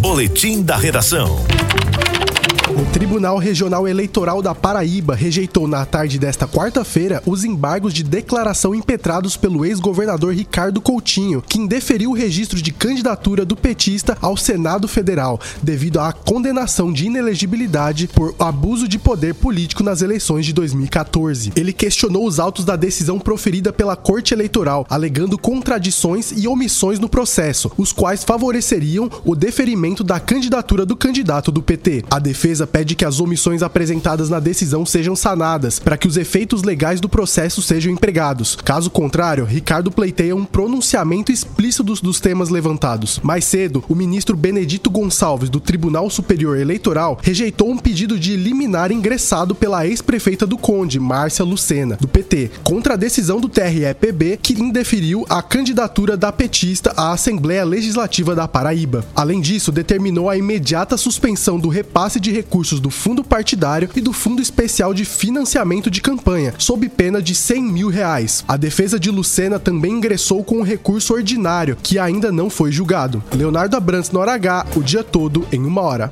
Boletim da Redação. O Tribunal Regional Eleitoral da Paraíba rejeitou na tarde desta quarta-feira os embargos de declaração impetrados pelo ex-governador Ricardo Coutinho, que indeferiu o registro de candidatura do petista ao Senado Federal, devido à condenação de inelegibilidade por abuso de poder político nas eleições de 2014. Ele questionou os autos da decisão proferida pela Corte Eleitoral, alegando contradições e omissões no processo, os quais favoreceriam o deferimento da candidatura do candidato do PT. A defesa defesa pede que as omissões apresentadas na decisão sejam sanadas, para que os efeitos legais do processo sejam empregados. Caso contrário, Ricardo pleiteia um pronunciamento explícito dos, temas levantados. Mais cedo, o ministro Benedito Gonçalves, do Tribunal Superior Eleitoral, rejeitou um pedido de liminar ingressado pela ex-prefeita do Conde, Márcia Lucena, do PT, contra a decisão do TRE-PB que indeferiu a candidatura da petista à Assembleia Legislativa da Paraíba. Além disso, determinou a imediata suspensão do repasse de recursos recursos do fundo partidário e do fundo especial de financiamento de campanha, sob pena de 100 mil reais. A defesa de Lucena também ingressou com um recurso ordinário, que ainda não foi julgado. Leonardo Abrantes no H, o dia todo em uma hora.